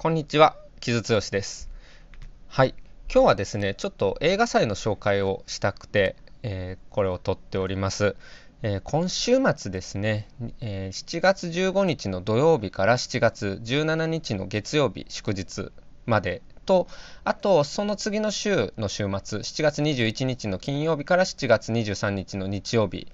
こんにちは、木津剛です。はい、今日はですね、ちょっと映画祭の紹介をしたくて、えー、これを撮っております。えー、今週末ですね、えー、7月15日の土曜日から7月17日の月曜日祝日までと、あとその次の週の週末、7月21日の金曜日から7月23日の日曜日、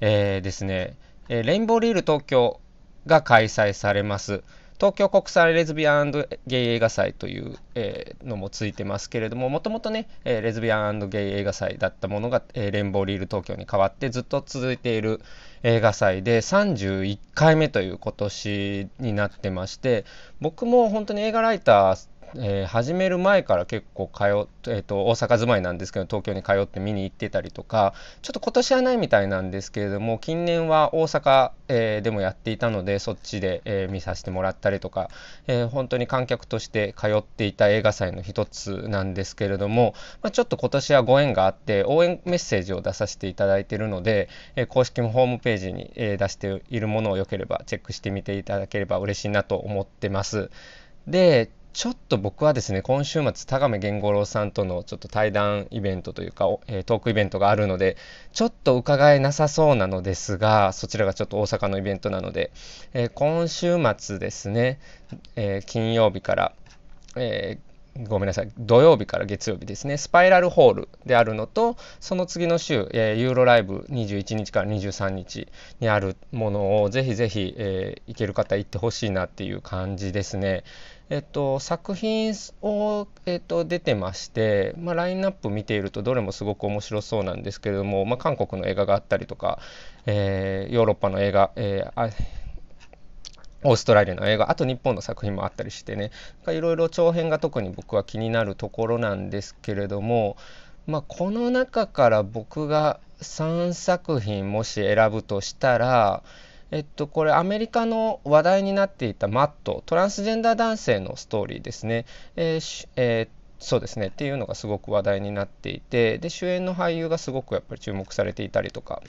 えー、ですね、レインボーリール東京が開催されます。東京国際レズビアンゲイ映画祭という、えー、のもついてますけれどももともとね、えー、レズビアンゲイ映画祭だったものが、えー、レンボーリール東京に変わってずっと続いている映画祭で31回目という今年になってまして僕も本当に映画ライターえー、始める前から結構通っ、えーと、大阪住まいなんですけど東京に通って見に行ってたりとかちょっと今年はないみたいなんですけれども近年は大阪、えー、でもやっていたのでそっちで、えー、見させてもらったりとか、え本当に観客として通っていた映画祭の一つなんですけれども、まあ、ちょっと今年はご縁があって応援メッセージを出させていただいているので、え公式ホームページに、え出しているものをよければチェックしてみていただければ嬉しいなと思ってます。でちょっと僕はですね、今週末、田亀源五郎さんとのちょっと対談イベントというか、えー、トークイベントがあるので、ちょっと伺えなさそうなのですが、そちらがちょっと大阪のイベントなので、えー、今週末ですね、えー、金曜日から、えごめんなさい、土曜日から月曜日ですね、スパイラルホールであるのと、その次の週、えー、ユーロライブ21日から23日にあるものを、ぜひぜひ、えー、行ける方行ってほしいなっていう感じですね。えっと、作品を、えっと、出てまして、まあ、ラインナップ見ているとどれもすごく面白そうなんですけれども、まあ、韓国の映画があったりとか、えー、ヨーロッパの映画、えー、オーストラリアの映画あと日本の作品もあったりしてね。いろいろ長編が特に僕は気になるところなんですけれども、まあ、この中から僕が3作品もし選ぶとしたらえっと、これアメリカの話題になっていたマットトランスジェンダー男性のストーリーですね、えーえー、そうですね。っていうのがすごく話題になっていてで主演の俳優がすごくやっぱり注目されていたりとか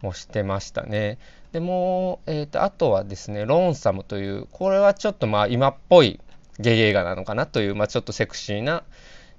もしてましたね。でも、えーと、あとはですねローンサムというこれはちょっとまあ今っぽいゲイ映画なのかなという、まあ、ちょっとセクシーな、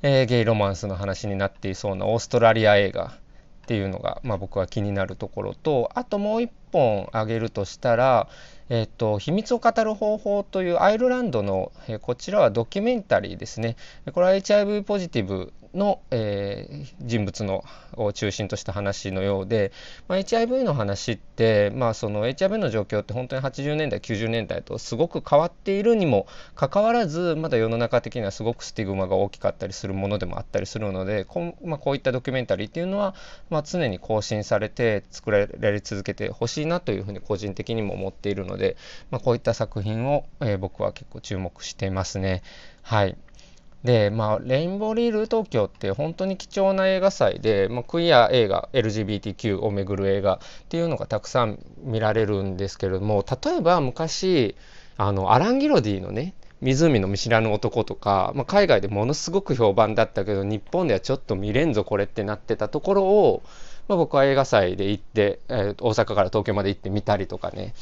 えー、ゲイロマンスの話になっていそうなオーストラリア映画。っていうのが、まあ、僕は気になるところとあともう一本挙げるとしたら、えっと、秘密を語る方法というアイルランドの、えこちらはドキュメンタリーですね。これは HIV ポジティブの、えー、人物のを中心とした話のようで、まあ、HIV の話って、まあ、その HIV の状況って本当に80年代90年代とすごく変わっているにもかかわらずまだ世の中的にはすごくスティグマが大きかったりするものでもあったりするのでこ,、まあ、こういったドキュメンタリーっていうのは、まあ、常に更新されて作られ続けてほしいなというふうに個人的にも思っているので、まあ、こういった作品を、えー、僕は結構注目していますね。はいで、まあ、レインボーリール東京って本当に貴重な映画祭で、まあ、クイア映画 LGBTQ をめぐる映画っていうのがたくさん見られるんですけれども例えば昔あのアラン・ギロディのね湖の見知らぬ男とか、まあ、海外でものすごく評判だったけど日本ではちょっと見れんぞこれってなってたところを、まあ、僕は映画祭で行って、えー、大阪から東京まで行って見たりとかね。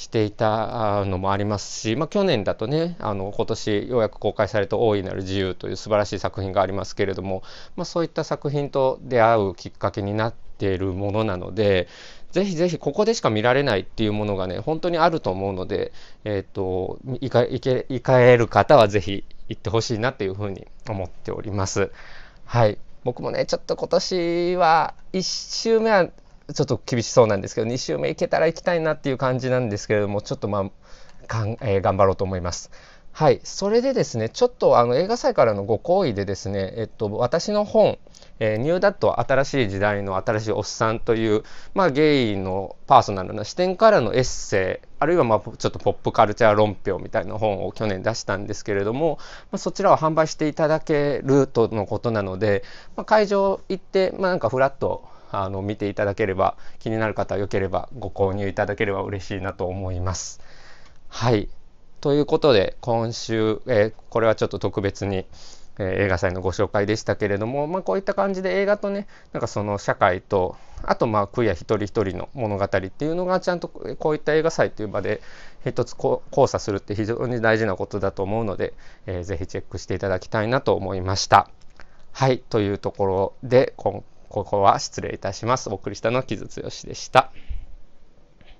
していたのもありますし、まあ、去年だとねあの今年ようやく公開された「大いなる自由」という素晴らしい作品がありますけれども、まあ、そういった作品と出会うきっかけになっているものなのでぜひぜひここでしか見られないっていうものがね本当にあると思うので、えーと、行かかれる方はぜひ行ってほしいなっていうふうに思っております。はい僕もねちょっと今年は1周目はちょっと厳しそうなんですけど2週目いけたら行きたいなっていう感じなんですけれどもちょっとまあかん、えー、頑張ろうと思います。はい、それでですねちょっとあの映画祭からのご好意でですね、えっと、私の本「えー、ニューダット新しい時代の新しいおっさん」という、まあ、ゲイのパーソナルな視点からのエッセイあるいはまあちょっとポップカルチャー論評みたいな本を去年出したんですけれども、まあ、そちらを販売していただけるとのことなので、まあ、会場行って、まあ、なんかフラッとあの見ていただければ気になる方はよければご購入いただければ嬉しいなと思います。はいということで今週、えー、これはちょっと特別に、え映画祭のご紹介でしたけれども、まあ、こういった感じで映画とねなんかその社会とあとまあクイア一人一人の物語っていうのがちゃんとこういった映画祭っていう場で一つ交差するって非常に大事なことだと思うので、えー、ぜひチェックしていただきたいなと思いました。はいというところでここは失礼いたします。お送りしたのは木津剛でした。